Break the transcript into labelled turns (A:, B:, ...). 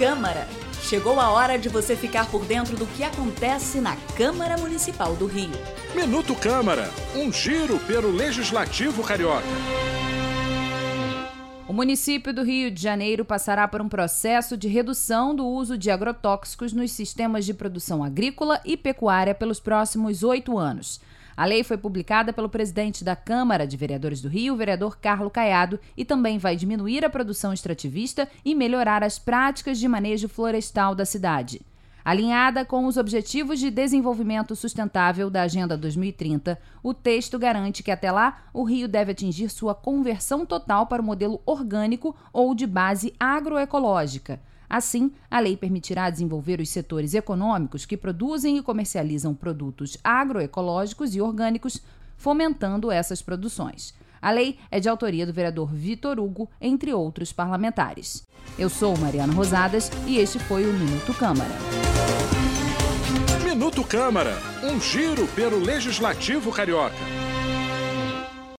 A: Câmara. Chegou a hora de você ficar por dentro do que acontece na Câmara Municipal do Rio.
B: Minuto Câmara, um giro pelo Legislativo Carioca.
C: O município do Rio de Janeiro passará por um processo de redução do uso de agrotóxicos nos sistemas de produção agrícola e pecuária pelos próximos oito anos. A lei foi publicada pelo presidente da Câmara de Vereadores do Rio, vereador Carlo Caiado, e também vai diminuir a produção extrativista e melhorar as práticas de manejo florestal da cidade. Alinhada com os Objetivos de Desenvolvimento Sustentável da Agenda 2030, o texto garante que até lá o Rio deve atingir sua conversão total para o modelo orgânico ou de base agroecológica. Assim, a lei permitirá desenvolver os setores econômicos que produzem e comercializam produtos agroecológicos e orgânicos, fomentando essas produções. A lei é de autoria do vereador Vitor Hugo, entre outros parlamentares. Eu sou Mariana Rosadas e este foi o Minuto Câmara.
B: Minuto Câmara, um giro pelo Legislativo Carioca.